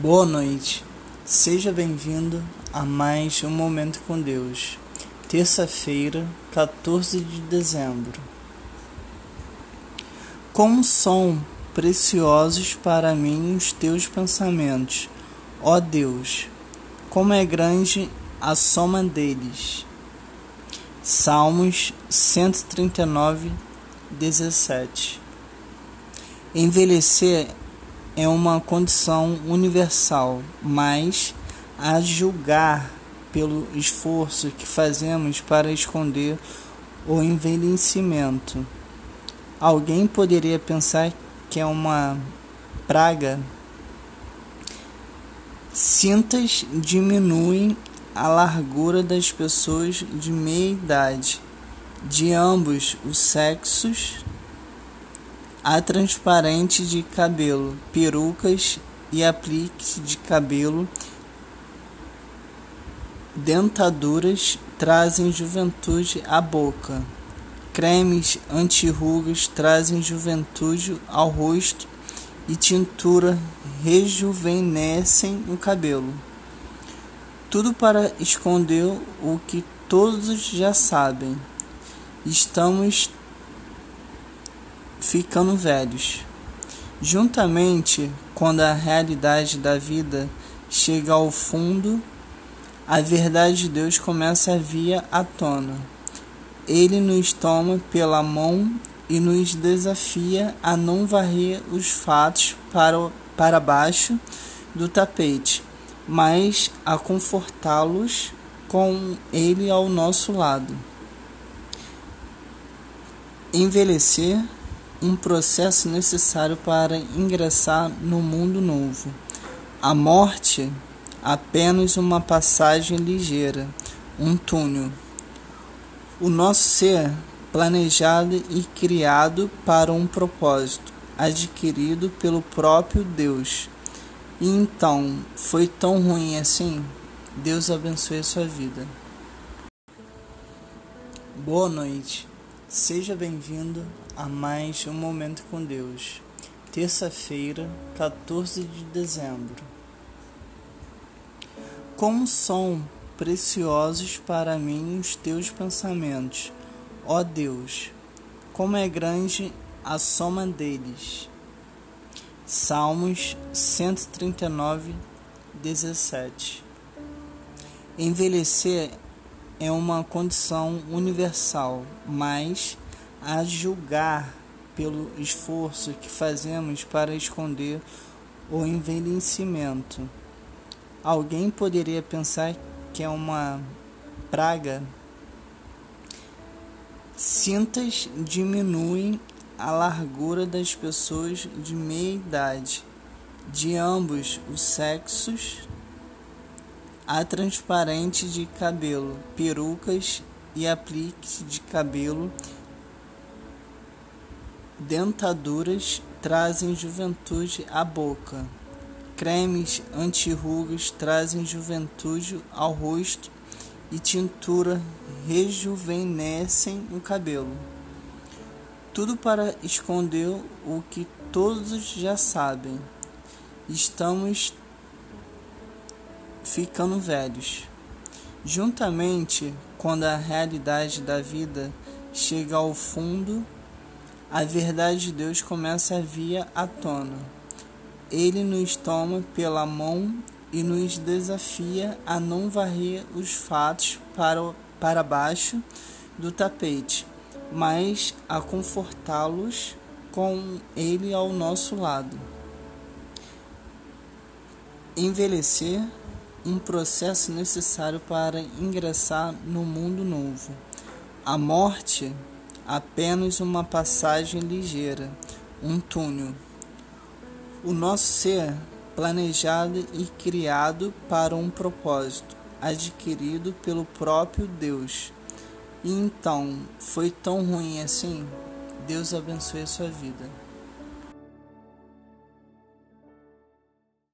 Boa noite, seja bem-vindo a mais um Momento com Deus. Terça-feira, 14 de dezembro. Como são preciosos para mim os teus pensamentos, ó Deus, como é grande a soma deles. Salmos 139, 17. Envelhecer é uma condição universal, mas a julgar pelo esforço que fazemos para esconder o envelhecimento. Alguém poderia pensar que é uma praga. Cintas diminuem a largura das pessoas de meia idade, de ambos os sexos a transparente de cabelo, perucas e apliques de cabelo, dentaduras trazem juventude à boca. Cremes anti-rugas trazem juventude ao rosto e tintura rejuvenescem o cabelo. Tudo para esconder o que todos já sabem. Estamos ficando velhos. Juntamente, quando a realidade da vida chega ao fundo, a verdade de Deus começa a vir à tona. Ele nos toma pela mão e nos desafia a não varrer os fatos para, para baixo do tapete, mas a confortá-los com Ele ao nosso lado. Envelhecer um processo necessário para ingressar no mundo novo. A morte, apenas uma passagem ligeira, um túnel. O nosso ser, planejado e criado para um propósito, adquirido pelo próprio Deus. E então, foi tão ruim assim? Deus abençoe a sua vida. Boa noite. Seja bem-vindo a mais um Momento com Deus. Terça-feira, 14 de dezembro. Como são preciosos para mim os teus pensamentos, ó Deus, como é grande a soma deles. Salmos 139, 17. Envelhecer é uma condição universal, mas a julgar pelo esforço que fazemos para esconder o envelhecimento. Alguém poderia pensar que é uma praga. Cintas diminuem a largura das pessoas de meia idade, de ambos os sexos a transparente de cabelo, perucas e apliques de cabelo, dentaduras trazem juventude à boca. Cremes anti-rugas trazem juventude ao rosto e tintura rejuvenescem o cabelo. Tudo para esconder o que todos já sabem. Estamos ficando velhos. Juntamente, quando a realidade da vida chega ao fundo, a verdade de Deus começa a vir à tona. Ele nos toma pela mão e nos desafia a não varrer os fatos para, para baixo do tapete, mas a confortá-los com Ele ao nosso lado. Envelhecer um processo necessário para ingressar no mundo novo. A morte, apenas uma passagem ligeira, um túnel. O nosso ser, planejado e criado para um propósito, adquirido pelo próprio Deus. E então, foi tão ruim assim? Deus abençoe a sua vida.